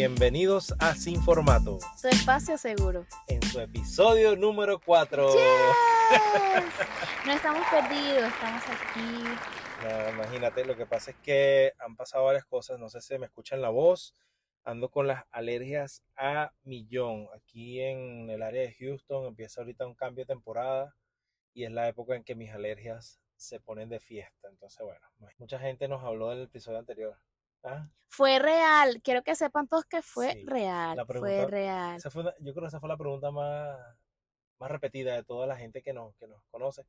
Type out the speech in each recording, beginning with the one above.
Bienvenidos a Sin Formato, Tu espacio seguro. en su episodio número 4. No estamos perdidos, estamos aquí. imagínate, lo que pasa es que han pasado varias cosas, no sé si me escuchan la voz, ando con las alergias a millón. Aquí en el área de Houston empieza ahorita un cambio de temporada y es la época en que mis alergias se ponen de fiesta. Entonces, bueno, mucha gente nos habló del episodio anterior. ¿Ah? Fue real. Quiero que sepan todos que fue Sí, real. la fue pregunta- real. Esa fue yo creo que esa fue la pregunta más, más repetida de toda la gente que nos, que nos conoce.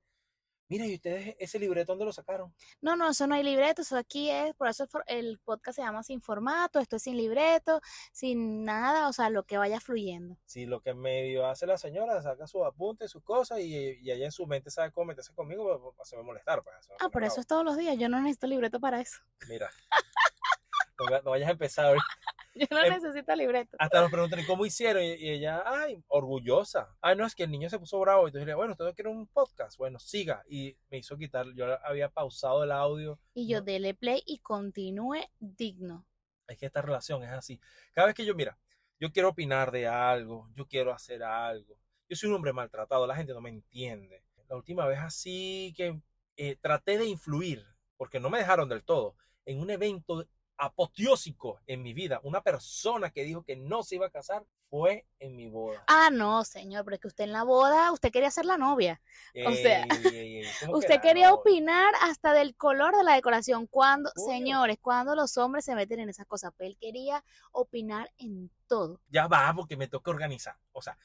Mira, ¿y ustedes ese libreto dónde lo sacaron? No, no, eso no hay libreto, eso aquí es, por eso el podcast se llama sin formato, esto es sin libreto, sin nada, o sea, lo que vaya fluyendo. Si lo que medio hace la señora, saca sus apuntes, sus cosas y, y ella en su mente sabe cómo meterse conmigo, pues, pues, se va a molestar. Pues, va a Ah, poner por eso es todos los días, yo no necesito libreto para eso. Mira, no, no vayas a empezar ahorita. Yo no Em, necesito libreto. Hasta nos preguntan, ¿y cómo hicieron? Y, y ella, ay, orgullosa. Ay, no, es que el niño se puso bravo. Entonces le bueno, usted quiere un podcast. Bueno, siga. Y me hizo quitar, yo había pausado el audio. Y yo no. dele play y continúe digno. Es que esta relación es así. Cada vez que yo, mira, yo quiero opinar de algo, yo quiero hacer algo. Yo soy un hombre maltratado, la gente no me entiende. La última vez así que eh, traté de influir, porque no me dejaron del todo, en un evento apoteósico en mi vida. Una persona que dijo que no se iba a casar fue en mi boda. Ah, no, señor, pero es que usted en la boda, usted quería ser la novia. o sea, Ey, ey, ey, ¿cómo que Usted quería novia? opinar hasta del color de la decoración. Cuando, señores, cuando los hombres se meten en esas cosas, pues él quería opinar en todo. Ya va, porque me toca organizar. O sea,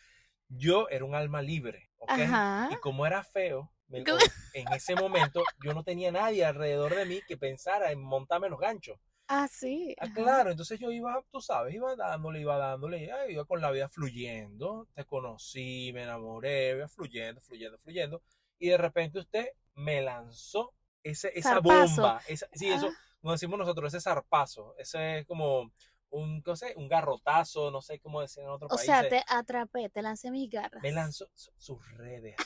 yo era un alma libre, ¿ok? Ajá. Y como era feo, en ese momento yo no tenía nadie alrededor de mí que pensara en montarme los ganchos. Ah, sí. Ah, claro, entonces yo iba, tú sabes, iba dándole, iba dándole, ay, iba con la vida fluyendo, te conocí, me enamoré, iba fluyendo, fluyendo, fluyendo, y de repente usted me lanzó ese, esa Zarpazo. bomba, esa- sí, eso, Ah. como decimos nosotros, ese zarpazo, ese es como un, no sé, un garrotazo, no sé cómo decir en otros O países. sea, te atrapé, te lancé mis garras. Me lanzó su- sus redes.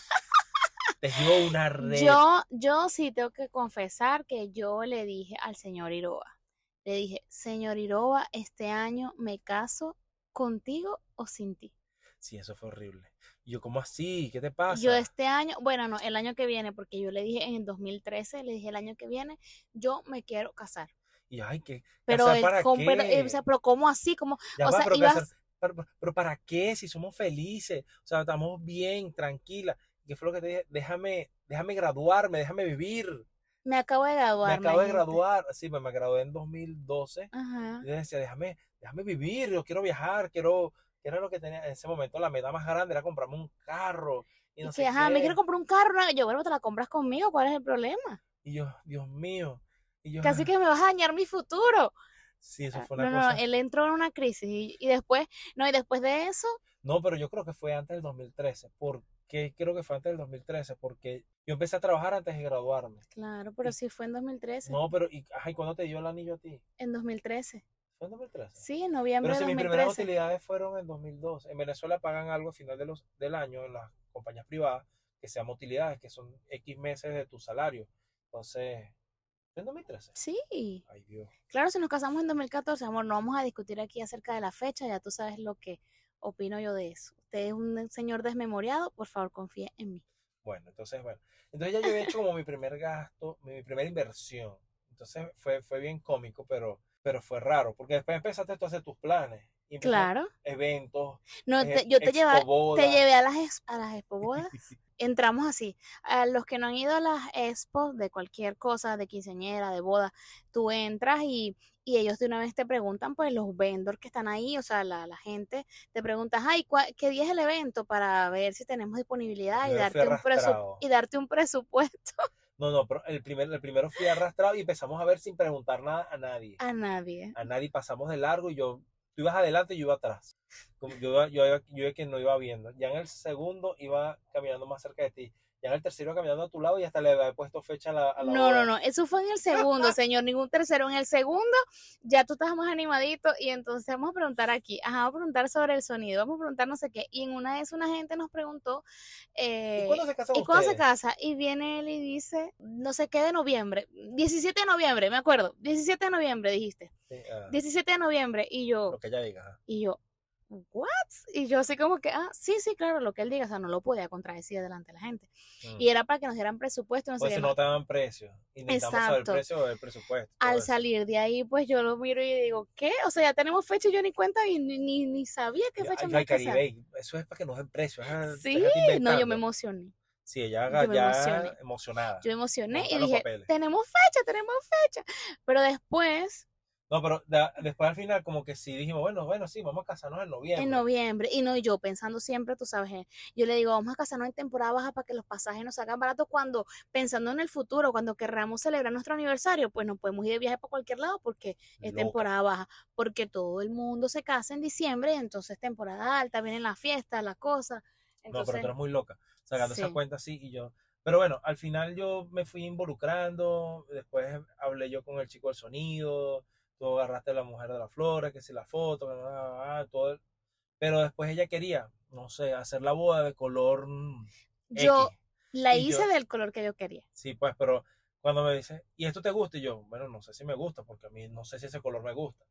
Te dio una red. Yo, yo sí tengo que confesar que yo le dije al señor Iroa, le dije, señor Iroa, este año me caso contigo o sin ti. Sí, eso fue horrible. Y yo, ¿cómo así? ¿Qué te pasa? Yo este año, bueno, no, el año que viene, porque yo le dije en el 2013, le dije el año que viene, yo me quiero casar. Y ay, ¿qué? Pero, ¿Casar él, para ¿cómo, pero, qué? eh, o sea, pero ¿cómo así? ¿Cómo? Ya o va, sea, pero, ibas- casar- pero- pero ¿para qué? Si somos felices, o sea, estamos bien, tranquila. ¿Qué fue lo que te dije? Déjame, déjame graduarme, déjame vivir. Me acabo de graduar. me acabo de graduar. Sí, pues me gradué en 2012. Ajá. Y yo decía, déjame, déjame vivir, yo quiero viajar, quiero, que era lo que tenía en ese momento, la meta más grande era comprarme un carro. Y Y no que, sé ajá, me qué. quiero comprar un carro. ¿no? Yo, bueno, te la compras conmigo, ¿cuál es el problema? Y yo, Dios mío. Y yo, Casi "Ah". que me vas a dañar mi futuro. Sí, eso Ah, fue No, una no, cosa. él entró en una crisis y, y después, no, y después de eso, No, pero yo creo que fue antes del 2013. ¿Por qué creo que fue antes del 2013? Porque yo empecé a trabajar antes de graduarme. claro, pero sí fue en 2013. No, pero, y, ajá, ¿y cuándo te dio el anillo a ti? En 2013. ¿Fue en 2013? Sí, en noviembre Pero si de mis primeras 2013. utilidades fueron en 2012. En Venezuela pagan algo al final de los, del año en las compañías privadas que se llaman utilidades, que son X meses de tu salario. Entonces, ¿fue en 2013? Sí, Ay, Dios. claro, si nos casamos en 2014, amor, no vamos a discutir aquí acerca de la fecha, ya tú sabes lo que opino yo de eso. Usted es un señor desmemoriado, por favor, confíe en mí. Bueno, entonces, bueno. Entonces ya yo había hecho como mi primer gasto, mi, primera inversión. Entonces fue, fue bien cómico, pero, pero fue raro, porque después empezaste tú a hacer tus planes. Y Claro. Eventos, No, eh, te- yo te, lleva- te llevé a las, a las expo bodas. entramos así. A los que no han ido a las expos de cualquier cosa, de quinceañera, de boda, tú entras y, y ellos de una vez te preguntan, pues los vendors que están ahí, o sea, la, la gente, te preguntas, ay, ¿cuál- ¿qué día es el evento? Para ver si tenemos disponibilidad y Yo darte, un y darte un presupuesto No, no, pero el, primer, el primero fui arrastrado y empezamos a ver sin preguntar nada a nadie. a nadie. A nadie pasamos de largo y yo, tú ibas adelante y yo iba atrás. Como yo, yo, iba- yo, iba que no iba viendo. Ya en el segundo iba caminando más cerca de ti. Ya en el tercero caminando a tu lado y hasta le había puesto fecha a la, a la No, no, no, eso fue en el segundo, señor, ningún tercero. En el segundo ya tú estás más animadito y entonces vamos a preguntar aquí, ajá, vamos a preguntar sobre el sonido, vamos a preguntar no sé qué. Y en una vez una gente nos preguntó, eh, ¿Y cuándo se casan ¿y cuándo se casa? Y viene él y dice, no sé qué de noviembre, 17 de noviembre, me acuerdo, 17 de noviembre dijiste, Sí, ah, 17 de noviembre. Y yo, lo que ella diga. y yo, ¿what? Y yo así como que, ah, sí, sí, claro, lo que él diga, o sea, no lo podía contradecir delante de la gente. Mm. Y era para que nos dieran presupuesto, no Pues si no te daban precio. Y necesitamos saber Exacto. precio o el presupuesto. al eso. salir de ahí, pues yo lo miro y digo, ¿qué? O sea, ya tenemos fecha y yo ni cuenta y ni, ni, ni sabía qué fecha me iba ay, a casar. Caribe, eso es para que nos den precio. ajá, Sí, no, yo me emocioné. Sí, ella ya emocionada. Yo me emocioné y dije, papeles. tenemos fecha, tenemos fecha. Pero después, No, pero da- después al final como que sí dijimos, bueno, bueno, sí, vamos a casarnos en noviembre. en noviembre, y no y yo pensando siempre, tú sabes, eh, yo le digo, vamos a casarnos en temporada baja para que los pasajes nos salgan baratos cuando, pensando en el futuro, cuando querramos celebrar nuestro aniversario, pues nos podemos ir de viaje para cualquier lado porque es Loca. temporada baja, porque todo el mundo se casa en diciembre, entonces temporada alta, vienen las fiestas, las cosas. No, pero tú eres muy loca, sacando esa cuenta así y yo. Pero bueno, al final yo me fui involucrando, después hablé yo con el chico del sonido, tú agarraste a la mujer de la flora, que si la foto, que todo. el- Pero después ella quería, no sé, hacer la boda de color yo X. la y yo- hice del color que yo quería. Sí, pues, pero cuando me dice, ¿y esto te gusta? Y yo, bueno, no sé si me gusta, porque a mí no sé si ese color me gusta.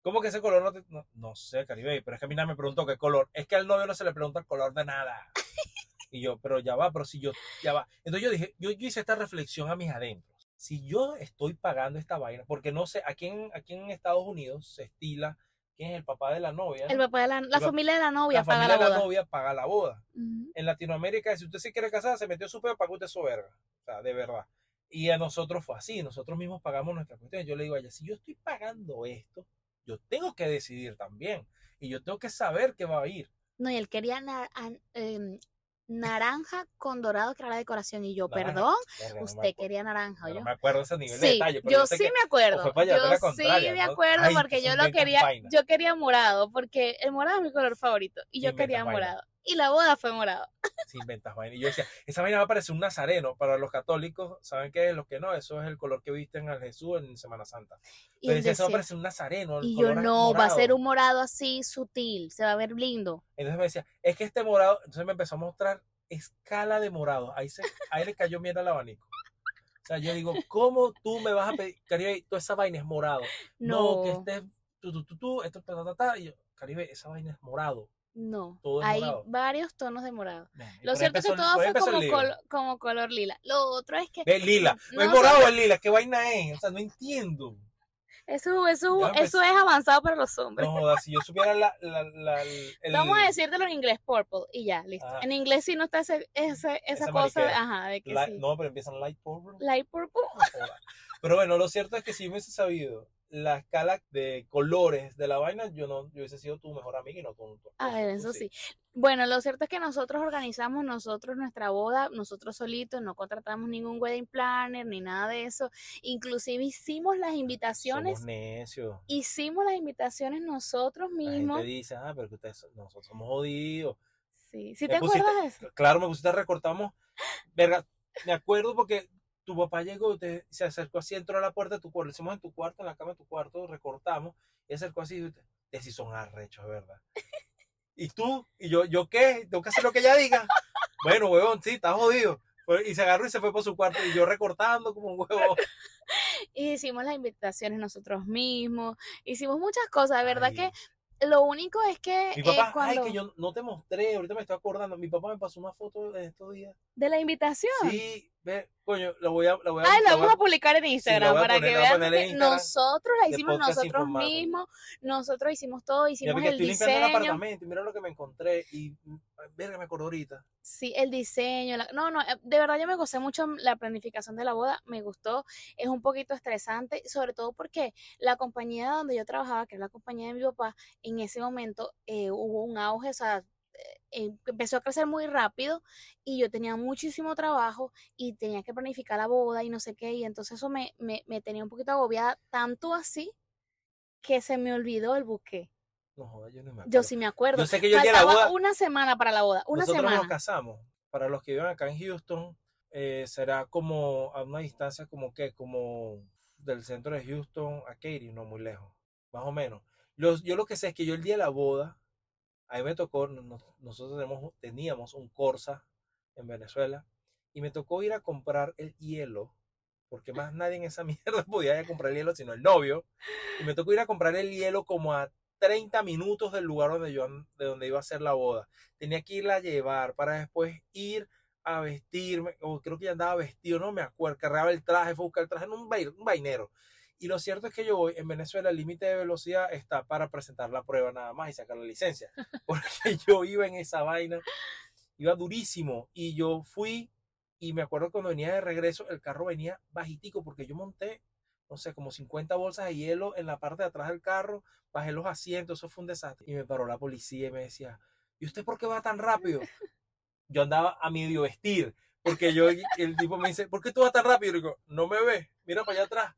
¿Cómo que ese color no te.? No, no sé, Caribe, pero es que a mí nadie me preguntó qué color. Es que al novio no se le pregunta el color de nada. Y yo, pero ya va, pero si yo, ya va. Entonces yo dije, yo, yo hice esta reflexión a mis adentros. Si yo estoy pagando esta vaina, porque no sé, aquí en, aquí en Estados Unidos se estila quién es el papá de la novia. El papá de la, la familia de la novia la paga familia la de la boda. novia paga la boda. En Latinoamérica, si usted se quiere casar, se metió su pedo, paga usted su verga. O sea, de verdad. Y a nosotros fue así, nosotros mismos pagamos nuestras cuestiones. Yo le digo a ella, si yo estoy pagando esto, yo tengo que decidir también. Y yo tengo que saber qué va a ir. No, y él quería em, naranja con dorado que era la decoración. Y yo, Naranja. perdón, usted quería naranja, me acuerdo ese nivel de Sí, detalle. Pero yo sí que- me acuerdo. Yo sí me acuerdo porque yo lo quería, yo quería morado, porque el morado es mi color favorito y yo quería morado. Y la boda fue morado. Sí, inventas vaina. Y yo decía, esa vaina va a parecer un nazareno. Para los católicos, ¿saben qué es? Los que no, eso es el color que visten al Jesús en Semana Santa. Y, Pero decía, eso va a parecer un nazareno. el y yo no, va a ser morado". un morado así sutil, se va a ver lindo. Entonces me decía, es que este morado, entonces me empezó a mostrar escala de morado. Ahí, se, ahí le cayó mierda al abanico. O sea, yo digo, ¿cómo tú me vas a pedir, Caribe, toda esa vaina es morado? No, No, que este, tú, tú, tú, tú, esto, ta, ta, ta, ta. Y yo, Caribe, esa vaina es morado. No. es Hay morado. varios tonos de morado. Lo cierto es que todo fue como, colo- como color lila. Lo otro es que Ve, lila. No ¿Es morado o es lila? ¿Qué vaina es? O sea, no entiendo. eso, eso, eso es avanzado para los hombres. No jodas, si yo supiera la, la, la- el- Vamos a decírtelo en inglés, purple, y ya, listo. Ajá. En inglés sí no está ese, ese- esa Esa cosa, de, ajá, de que sí. No, pero empiezan light purple. Light purple. No. Pero bueno, lo cierto es que si yo hubiese sabido la escala de colores de la vaina, yo no yo hubiese sido tu mejor amiga y no tu, tu A esposa, ver, eso sí. Bueno, lo cierto es que nosotros organizamos nosotros nuestra boda, nosotros solitos, no contratamos ningún wedding planner ni nada de eso. Inclusive hicimos las invitaciones, Somos necios. hicimos las invitaciones nosotros La mismos. gente dice, ah, pero que ustedes, nosotros somos jodidos. Sí, ¿sí te pusiste- acuerdas de eso? Claro, me pusiste, recortamos. Verga, me acuerdo porque tu papá llegó te- se acercó así, entró a la puerta de tu cuarto. Lo hicimos en tu cuarto, en la cama de tu cuarto, recortamos. Y acercó así y te, "Ustedes sí son arrechos, ¿verdad? ¿Y tú? ¿Y yo, yo qué? ¿Tengo que hacer lo que ella diga? Bueno, huevón, sí, estás jodido. Y se agarró y se fue por su cuarto. Y yo recortando como un huevo. Y hicimos las invitaciones nosotros mismos, hicimos muchas cosas, de verdad Ay. que lo único es que Mi eh, papá, cuando ay, que yo no te mostré, ahorita me estoy acordando. Mi papá me pasó una foto de estos días. de la invitación. Sí, ve, coño, la voy a. La voy a Ay, lo vamos a publicar en Instagram para poner- que vean que nosotros la hicimos nosotros mismos, nosotros hicimos todo, hicimos el estoy limpiando el diseño, apartamento y mira lo que me encontré. Y verga, me acuerdo ahorita. sí, el diseño, la- no, no, eh, de verdad yo me gocé mucho la planificación de la boda, me gustó, es un poquito estresante, sobre todo porque la compañía donde yo trabajaba, que es la compañía de mi papá, en ese momento eh, hubo un auge, o sea, empezó a crecer muy rápido y yo tenía muchísimo trabajo y tenía que planificar la boda y no sé qué, y entonces eso me, me, me tenía un poquito agobiada, tanto así que se me olvidó el buque. No yo no me acuerdo. Yo sí me acuerdo. Yo sé que yo la boda. una semana para la boda, una nosotros nos semana. casamos. Para los que viven acá en Houston, eh, será como a una distancia como que, como del centro de Houston a Katy, no muy lejos, más o menos. Los, yo lo que sé es que yo el día de la boda, ahí me tocó, nosotros teníamos un Corsa en Venezuela, y me tocó ir a comprar el hielo, porque más nadie en esa mierda podía ir a comprar el hielo, sino el novio, y me tocó ir a comprar el hielo como a 30 minutos del lugar donde yo, de donde iba a hacer la boda. Tenía que irla a llevar para después ir a vestirme, o creo que ya andaba vestido, no me acuerdo, cargaba el traje, fue a buscar el traje en un, un vainero. Y lo cierto es que yo voy, en Venezuela el límite de velocidad está para presentar la prueba nada más y sacar la licencia. Porque yo iba en esa vaina, iba durísimo. Y yo fui, y me acuerdo cuando venía de regreso, el carro venía bajitico, porque yo monté, no sé, como 50 bolsas de hielo en la parte de atrás del carro, bajé los asientos, eso fue un desastre. Y me paró la policía y me decía, ¿y usted por qué va tan rápido? Yo andaba a medio vestir, porque yo, el tipo me dice, ¿por qué tú vas tan rápido? Y digo, no me ves, mira para allá atrás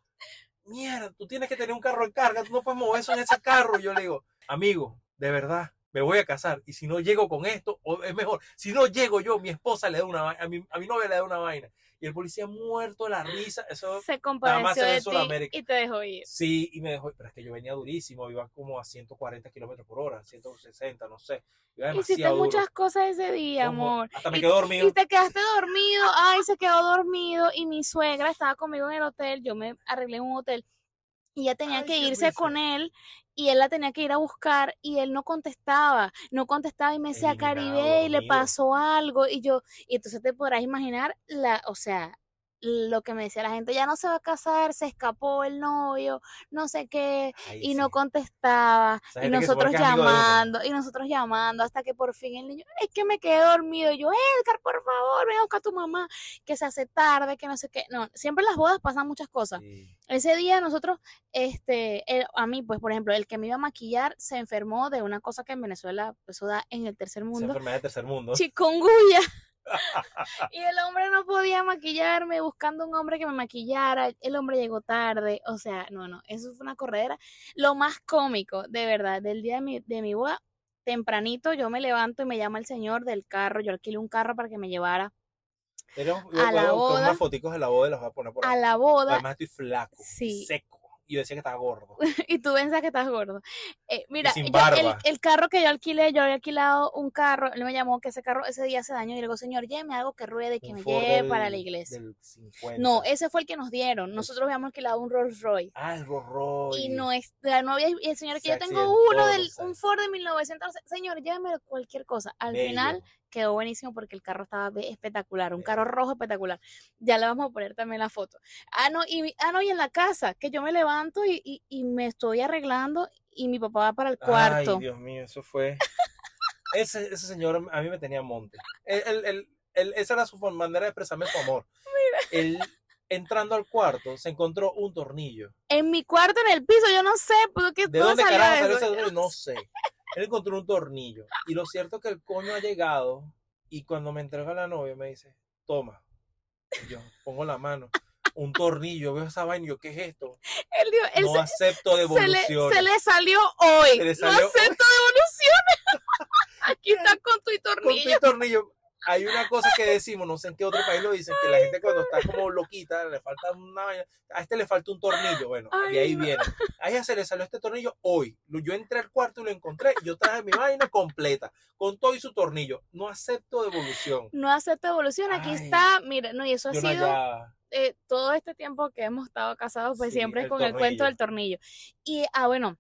mierda, tú tienes que tener un carro en carga, tú no puedes mover eso en ese carro. Y yo le digo, amigo, de verdad, me voy a casar. Y si no llego con esto, es mejor, si no llego yo, mi esposa le da una vaina, a mi, a mi novia le da una vaina y el policía muerto de la risa. Eso se compadeció de y te dejó ir. Sí, y me dejó pero es que yo venía durísimo, iba como a 140 kilómetros por hora, 160, no sé. Iba Hiciste muchas cosas ese día, amor. Hasta me quedé dormido. Y te quedaste dormido, ay, se quedó dormido y mi suegra estaba conmigo en el hotel, yo me arreglé en un hotel y ella tenía que irse con él y él la tenía que ir a buscar y él no contestaba, no contestaba y me decía Caribe y le pasó algo y yo, y entonces te podrás imaginar la, o sea, lo que me decía la gente, ya no se va a casar, se escapó el novio, no sé qué, y no contestaba, y nosotros llamando, y nosotros llamando, hasta que por fin el niño, es que me quedé dormido, y yo, Edgar, por favor, ven a buscar a tu mamá, que se hace tarde, que no sé qué, no, siempre en las bodas pasan muchas cosas. Ese día nosotros, este, a mí, pues, por ejemplo, el que me iba a maquillar se enfermó de una cosa que en Venezuela, eso da en el tercer mundo. enfermedad tercer mundo. Chikungunya. Y el hombre no podía maquillarme, buscando un hombre que me maquillara. El hombre llegó tarde. O sea, no, no, eso fue una corredera. Lo más cómico, de verdad, del día de mi, de mi boda, tempranito yo me levanto y me llama el señor del carro. Yo alquilé un carro para que me llevara. a la boda. Unas foticos de la boda las voy a poner por A la boda. Además estoy flaco, sí. seco y yo decía que estaba gordo. y tú pensas que estás gordo. Eh, mira, el, carro que yo alquilé, yo había alquilado un carro, él me llamó que ese carro ese día hace daño y le digo, señor, lléveme algo que ruede, que me lleve para la iglesia. No, ese fue el que nos dieron. Nosotros habíamos alquilado un Rolls Royce. Ah, el Rolls Royce. Y no es, no había, y el señor que yo tengo uno, del, un Ford de 1900, señor, lléveme cualquier cosa. Al final quedó buenísimo porque el carro estaba espectacular, un carro rojo espectacular. Ya le vamos a poner también la foto. Ah, no, y, ah, no, y en la casa, que yo me levanto y, y, me estoy arreglando y mi papá va para el cuarto. Ay, Dios mío, eso fue... ese, ese señor a mí me tenía monte. Él, esa era su manera de expresarme su amor. Mira. Él, entrando al cuarto, se encontró un tornillo. En mi cuarto, en el piso, yo no sé, ¿por qué ¿De dónde carajo salió ese tornillo? No sé. Él encontró un tornillo. Y lo cierto es que el coño ha llegado y cuando me entrega la novia me dice, toma. Y yo pongo la mano. Un tornillo, veo esa vaina yo, ¿qué es esto? no acepto devolución. Se, le, salió hoy. no acepto devoluciones. Aquí está con tu tornillo. Con tu tornillo hay una cosa que decimos, no sé en qué otro país lo dicen, que la gente cuando está como loquita, le falta una a este le falta un tornillo, bueno, y ahí viene. A ella se le salió este tornillo hoy. Yo entré al cuarto y lo encontré, yo traje mi vaina completa, con todo y su tornillo. No acepto devolución. No acepto devolución, aquí está, mira, no, y eso ha sido... Eh, todo este tiempo que hemos estado casados, pues siempre es con el cuento del tornillo. Y, ah, bueno,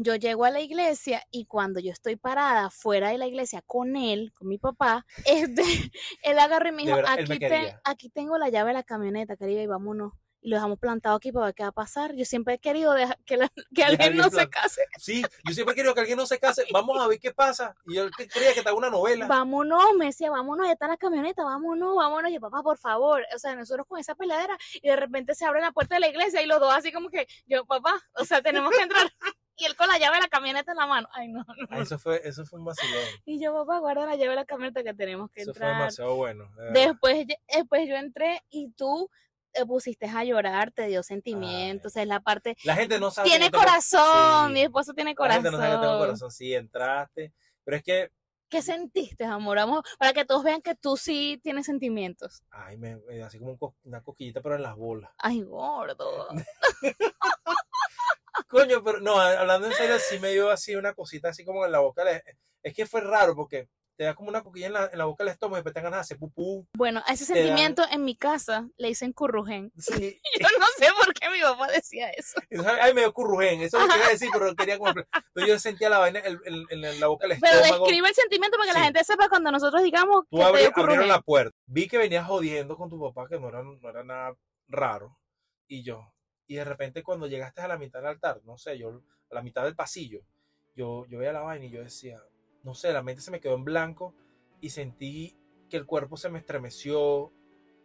yo llego a la iglesia y cuando yo estoy parada fuera de la iglesia con él, con mi papá, este, él agarra y me dijo, aquí, aquí, tengo la llave de la camioneta, Caribe, y vámonos. Y lo dejamos plantado aquí para ver qué va a pasar. Yo siempre he querido que, que alguien no se case. Sí, yo siempre he querido que alguien no se case. Vamos a ver qué pasa. Y yo creía que estaba una novela. Vámonos, me decía, vámonos, ya está la camioneta, vámonos, vámonos. Y yo, papá, por favor. O sea, nosotros con esa peladera y de repente se abre la puerta de la iglesia y los dos así como que, yo, papá, o sea, tenemos que entrar y él con la llave de la camioneta en la mano. Ay, no, no. Eso fue, eso fue un vacilón. Y yo, papá, guarda la llave de la camioneta que tenemos que entrar. Eso fue demasiado bueno. después, después yo entré y tú te pusiste a llorar, te dio sentimientos, es la parte... La gente no sabe... Tiene corazón, mi esposo tiene corazón. La gente no sabe que tengo corazón, sí, entraste, pero es que ¿Qué sentiste, amor? Vamos, para que todos vean que tú sí tienes sentimientos. Ay, me, me- así como un co- una cosquillita, pero en las bolas. Ay, gordo. Coño, pero no, hablando en serio, sí me dio así una cosita así como en la boca. Es que fue raro porque te da como una coquilla en la, en la boca del estómago y después te dan ganas de hacer pupú. Bueno, ese dan- sentimiento en mi casa le dicen currujen. Sí. Yo no sé por qué mi papá decía eso. Ay, me dio currujén. Eso lo quería decir, pero quería como. Pero yo sentía la vaina en, en- en la boca del Pero estómago. describe el sentimiento para que la gente sepa cuando nosotros digamos Tú que te abri- dio abrieron la puerta. Vi que venías jodiendo con tu papá, que no era, no era nada raro. Y yo. Y de repente, cuando llegaste a la mitad del altar, no sé, yo, a la mitad del pasillo, yo, yo veía la vaina y yo decía, no sé, la mente se me quedó en blanco y sentí que el cuerpo se me estremeció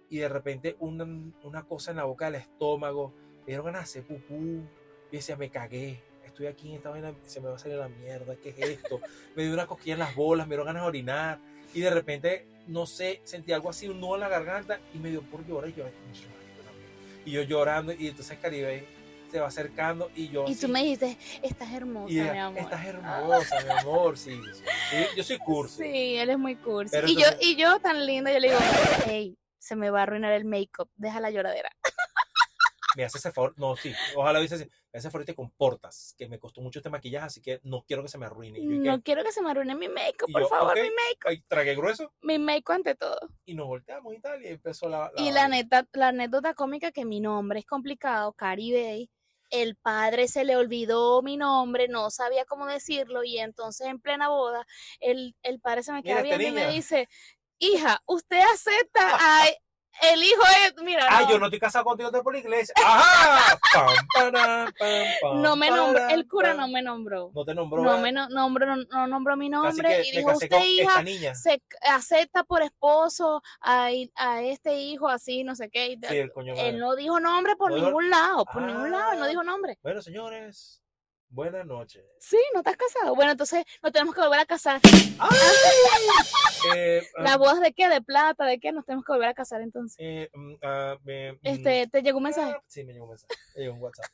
y de repente una, una cosa en la boca del estómago, me dieron ganas de hacer pupú. Y decía, me cagué, estoy aquí en esta vaina, se me va a salir la mierda, ¿qué es esto? me dio una cosquilla en las bolas, me dieron ganas de orinar y de repente, no sé, sentí algo así, un nudo en la garganta y me dio por llorar y yo, y yo llorando y entonces Caribe se va acercando y yo Y tú me dijiste, estás hermosa, y ella, mi amor. estás hermosa, mi amor, sí, sí, sí, yo soy cursi. Sí, él es muy cursi. Pero y, entonces- yo, y yo tan linda, yo le digo, hey, se me va a arruinar el make-up, deja la lloradera. Me hace ese favor, no, sí, ojalá hubiese así, me hace favor y te comportas, que me costó mucho este maquillaje, así que no quiero que se me arruine. Y yo, ¿qué? No quiero que se me arruine mi make-up, Y por yo, favor, ok. mi make-up. Ay, tragué grueso Mi make-up ante todo. y nos volteamos y tal, y empezó la... Y la, neta, la anécdota cómica que mi nombre es complicado, Caribe. El padre se le olvidó mi nombre, no sabía cómo decirlo y entonces en plena boda el, el padre se me queda Mira, esta viendo y me dice, hija, usted acepta a el hijo es, mira, Ah, no, yo no estoy casado contigo estoy por la iglesia. ¡Ajá! Pam, pará, pam, pam, no me nombró, el cura no me nombró. No te nombró. No me no, nombró, no, no nombró mi nombre y dijo, usted hija, niña. se acepta por esposo a, a este hijo así, no sé qué. Sí, el coño Él madre. no dijo nombre por ningún lado, por ningún lado, él no Ah. dijo nombre. Bueno, señores, buenas noches. Sí, no estás casado. Bueno, entonces nos tenemos que volver a casar. Eh, ¿Las bodas de qué? ¿De plata? ¿De qué? Nos tenemos que volver a casar entonces. eh, mm, ah, mm, Este, ¿te llegó un mensaje? ah, Sí, me llegó un mensaje. Me llegó un WhatsApp.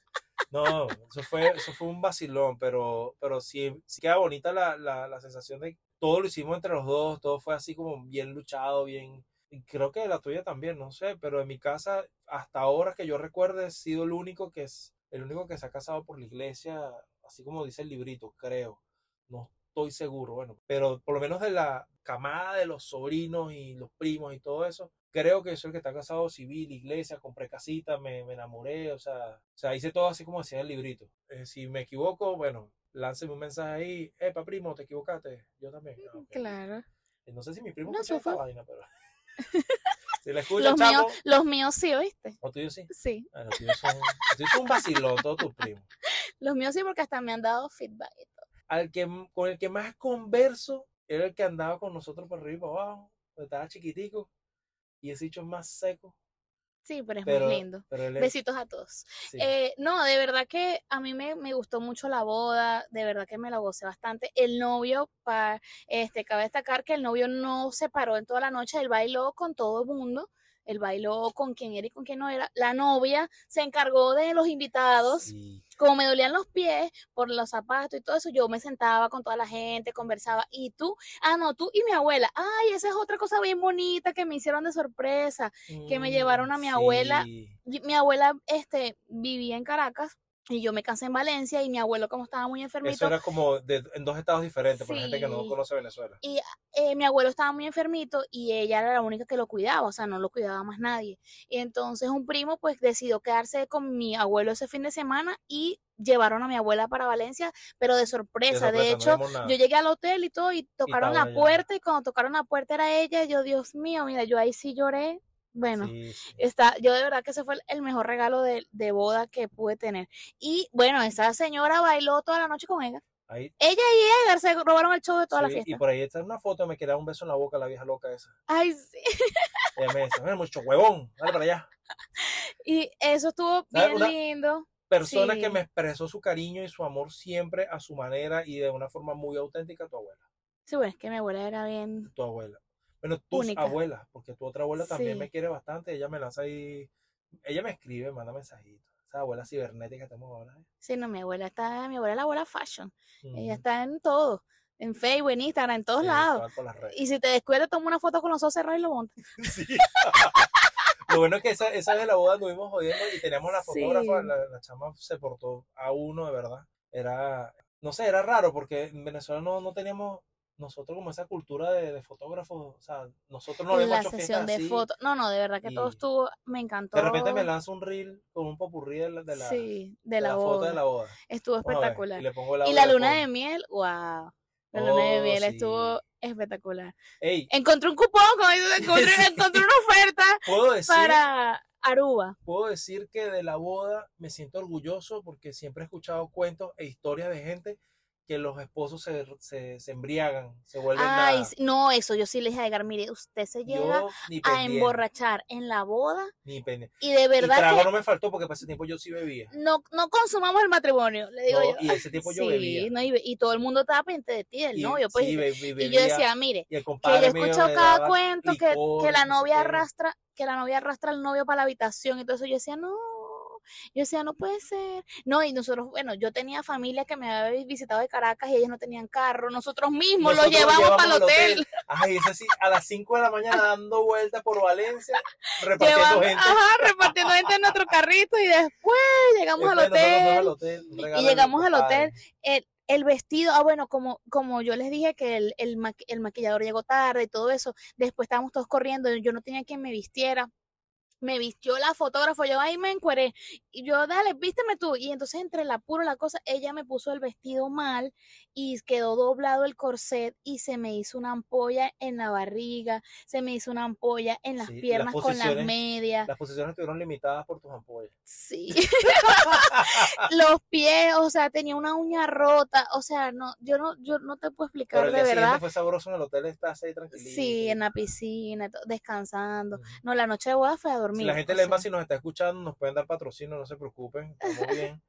No, eso fue, eso fue un vacilón, pero, pero sí, sí queda bonita la, la, la sensación de que todo lo hicimos entre los dos, todo fue así como bien luchado, bien, y creo que la tuya también, no sé, pero en mi casa, hasta ahora que yo recuerde, he sido el único que es, el único que se ha casado por la iglesia, así como dice el librito, creo. No estoy seguro, bueno, pero por lo menos de la camada de los sobrinos y los primos y todo eso, creo que soy el que está casado civil, iglesia, compré casita, me, me enamoré, o sea, o sea, hice todo así como decía el librito. Eh, si me equivoco, bueno, lánceme un mensaje ahí, epa, primo, te equivocaste, yo también. Ah, ok. Claro. No sé si mi primo No, escucha esta vaina, pero... si la escucha, Los míos, los míos sí, ¿oíste? o tuyo sí. Sí. Ah, los tuyos son, los tuyos son un vacilón, todos tus primos. Los míos sí, porque hasta me han dado feedback. y todo. al que, con el que más converso era el que andaba con nosotros por arriba y por abajo, estaba chiquitico, y ese dicho es más seco, Sí, pero es pero, muy lindo. es- Besitos a todos. sí. Eh, no, de verdad que a mí me, me gustó mucho la boda, de verdad que me la gocé bastante. El novio, pa, este, cabe destacar que el novio no se paró en toda la noche, él bailó con todo el mundo, él bailó con quien era y con quien no era. La novia se encargó de los invitados, Sí. como me dolían los pies por los zapatos y todo eso, yo me sentaba con toda la gente, conversaba. Y tú, ah, no, tú y mi abuela, ay, esa es otra cosa bien bonita que me hicieron de sorpresa. que me llevaron a mi abuela. Sí. Mi abuela este, vivía en Caracas y yo me casé en Valencia y mi abuelo como estaba muy enfermito, Eso era como de- en dos estados diferentes, la gente que no conoce Venezuela. eh, mi abuelo estaba muy enfermito y ella era la única que lo cuidaba, o sea, no lo cuidaba más nadie. Y entonces un primo pues decidió quedarse con mi abuelo ese fin de semana y llevaron a mi abuela para Valencia, pero de sorpresa. De, sorpresa, hecho, yo llegué al hotel y todo y tocaron la puerta y cuando tocaron la puerta era ella, yo, Dios mío, mira, yo ahí sí lloré. Bueno, Sí, sí. Está, yo de verdad que ese fue el- mejor regalo de, de boda que pude tener. Y bueno, esa señora bailó toda la noche con ella. Ahí, Ella y Edgar se robaron el show de toda la sí, fiesta. Y por ahí está una foto, me queda un beso en la boca la vieja loca esa. Ay, sí. Ella me dice, "Mira, mucho huevón, dale para allá. Y eso estuvo bien Una- lindo. Persona que me expresó su cariño y su amor siempre a su manera y de una forma muy auténtica, tu abuela. Sí, bueno, es que mi abuela era bien. tu abuela. Bueno, tus Única. abuelas, porque tu otra abuela también Sí. me quiere bastante, ella me lanza ahí, ella me escribe, manda mensajitos. Esa abuela cibernética que tenemos ahora. ¿eh? Sí, no, mi abuela está, mi abuela es la abuela fashion. Ella está en todo. En Facebook, en Instagram, en todos Sí, lados. Y si te descuidas, toma una foto con los ojos cerrados y lo montas. Sí. Lo bueno es que esa, esa vez de la boda anduvimos jodiendo y teníamos la Sí. fotógrafa, la, la chama se portó a uno de verdad. Era, no sé, era raro porque en Venezuela no, no teníamos nosotros como esa cultura de, de fotógrafos, o sea, nosotros no habíamos la hecho sesión de fotos. No, no, de verdad que todo estuvo, me encantó. De repente me lanza un reel con un popurrí de la, de la, sí, de de la, la foto boda. de la boda. Estuvo a ver, espectacular. Y le pongo el Y la luna de fondo. miel, wow. La luna de Oh, miel sí. estuvo espectacular. Ey, Encontré un cupón, encontré, encontré una oferta puedo decir, para Aruba. puedo decir que de la boda me siento orgulloso porque siempre he escuchado cuentos e historias de gente que los esposos se, se, se embriagan, se vuelven Ay, nada. no, eso yo sí les dije a Edgar, mire, usted se llega a emborrachar en la boda ni pendiente. y de Y verdad trago que no me faltó porque para ese tiempo yo sí bebía. no, no consumamos el matrimonio, le digo No, yo. y ese tiempo yo Sí, bebía. no, y, y todo el mundo estaba pendiente de ti, del Y, novio, pues. sí, y- y yo decía, mire, y que yo escucho me cada cuento que, licor, que la novia arrastra, que la novia arrastra al novio para la habitación y todo eso. Yo decía, no, yo decía, no puede ser. No, y nosotros, bueno, yo tenía familia que me había visitado de Caracas y ellos no tenían carro. Nosotros mismos Nosotros los llevamos para el al hotel. Ay, ese sí, a las 5 de la mañana dando vueltas por Valencia, repartiendo gente. ajá, repartiendo gente en nuestro carrito y después llegamos al Después hotel. Y llegamos al hotel. El, el vestido, ah, bueno, como, como yo les dije que el, el, el maquillador llegó tarde y todo eso, después estábamos todos corriendo, yo no tenía quien me vistiera. Me vistió la fotógrafa, yo ahí me encueré. Y yo, dale, vísteme tú. Y entonces, entre el apuro, la cosa, ella me puso el vestido mal y quedó doblado el corset y se me hizo una ampolla en la barriga, se me hizo una ampolla en las Sí, las piernas con las medias. Las posiciones estuvieron limitadas por tus ampollas. Sí. Los pies, o sea, tenía una uña rota, o sea, no, yo no, yo no te puedo Pero explicar el de verdad. fue sabroso en el hotel, estás ahí tranquilito. Sí, en la piscina, descansando. Ujú. No, la noche de boda fue a dormir. Si la gente o de sea, Lemba si nos está escuchando, nos pueden dar patrocinio, no se preocupen, estamos bien.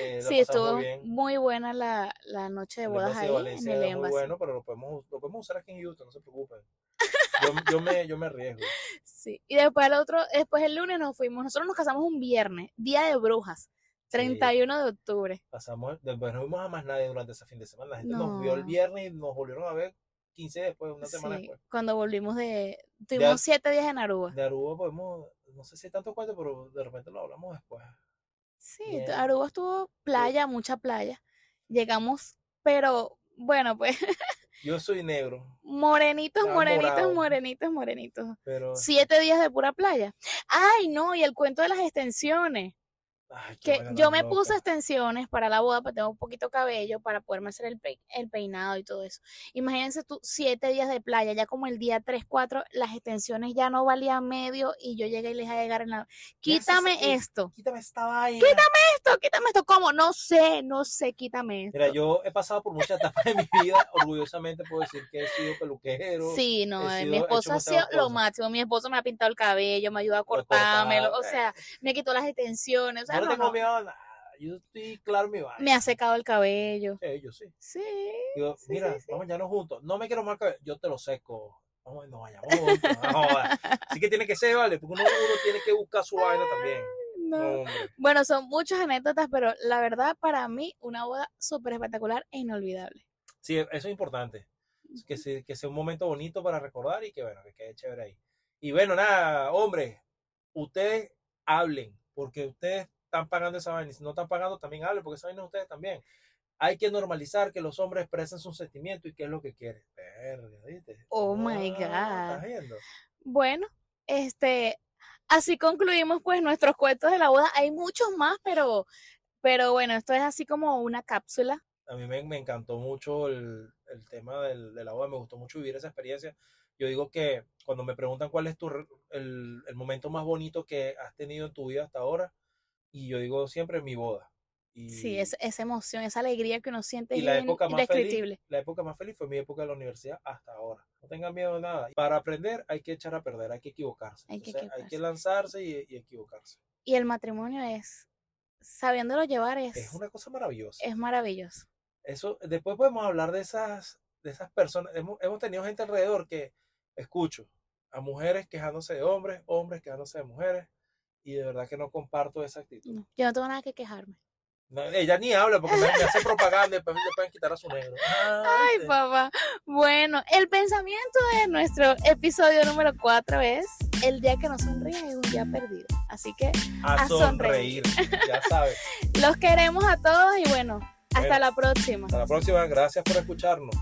eh, sí, estuvo bien. muy buena la, la noche de bodas Embassy de ahí Valencia en el muy Embassy. bueno, pero lo podemos, lo podemos usar aquí en Houston, no se preocupen. Yo, yo, me, yo me arriesgo. Sí. Y después el otro, después el lunes nos fuimos. Nosotros nos casamos un viernes, día de brujas, Sí. 31 de octubre. Pasamos, después no vimos a más nadie durante ese fin de semana. La gente nos vio el viernes y nos volvieron a ver 15 después, una semana Sí, después. cuando volvimos de, tuvimos siete días en Aruba. De Aruba podemos, no sé si hay tanto cuento, pero de repente lo hablamos después. Sí, Bien. Aruba estuvo playa, mucha playa. Llegamos, pero bueno, pues Yo soy negro, morenitos, Estaba morenitos, morado. morenitos, morenitos. pero... Siete días de pura playa. Ay, no, y el cuento de las extensiones. Ay, Que yo me loca. puse extensiones para la boda, porque tengo un poquito de cabello para poderme hacer el, pe- el peinado y todo eso. Imagínense tú, siete días de playa, ya como el día 3, 4, las extensiones ya no valían medio y yo llegué y les dejé llegar en la... ¿Qué haces Quítame aquí? esto, Quítame esta vaina. esto, quítame esto, ¿cómo? No sé, no sé, quítame esto. Mira, yo he pasado por muchas etapas de mi vida. Orgullosamente puedo decir que he sido peluquero. Sí, no, eh, sido- mi esposo ha sido lo máximo. Mi esposo me ha pintado el cabello, me ayuda a cortármelo, o cortado, sea, me quitó las extensiones, o sea, no le no, tengo miedo a nada. Yo estoy claro mi vaina. me ha secado el cabello. Sí, yo sí. Sí, Digo, Sí, mira, sí, sí. vamos ya no juntos. No me quiero más cabello. Yo te lo seco. Vamos, vayamos juntos. no jodas. Así que tiene que ser, ¿vale? Porque uno, uno tiene que buscar su vaina también. no. Bueno, son muchas anécdotas, pero la verdad, para mí, una boda súper espectacular e inolvidable. Sí, eso es importante. Que, se- que sea un momento bonito para recordar y que, bueno, que quede chévere ahí. Y bueno, nada, hombre, ustedes hablen, porque ustedes están pagando esa vaina. Y si no están pagando, también hablen, porque esa vaina es ustedes también. Hay que normalizar que los hombres expresen sus sentimientos y qué es lo que quieren. Verga, ¿viste? Oh my Ah, God. Bueno, este, así concluimos pues nuestros cuentos de la boda. Hay muchos más, pero, pero bueno, esto es así como una cápsula. A mí me, me encantó mucho el, el tema del, de la boda, me gustó mucho vivir esa experiencia. Yo digo que cuando me preguntan cuál es tu, el, el momento más bonito que has tenido en tu vida hasta ahora, y yo digo siempre mi boda. Y, Sí, es, esa emoción, esa alegría que uno siente y la época más feliz, la época más feliz fue mi época de la universidad hasta ahora. No tengan miedo de nada. Para aprender hay que echar a perder, hay que equivocarse. Hay que Entonces, hay que lanzarse y, y equivocarse. Y el matrimonio es, sabiéndolo llevar, es, Es una cosa maravillosa. es maravilloso. eso después podemos hablar de esas de esas personas hemos, hemos tenido gente alrededor que escucho a mujeres quejándose de hombres hombres quejándose de mujeres y de verdad que no comparto esa actitud No, yo no tengo nada que quejarme. No, ella ni habla porque me, me hace propaganda y después le pueden quitar a su negro. Ay, papá. Bueno, el pensamiento de nuestro episodio número 4 es: el día que no sonríe es un día perdido. Así que a, a sonreír. Ya sabes. los queremos a todos y bueno, hasta Bueno. la próxima. Hasta la próxima. Gracias por escucharnos.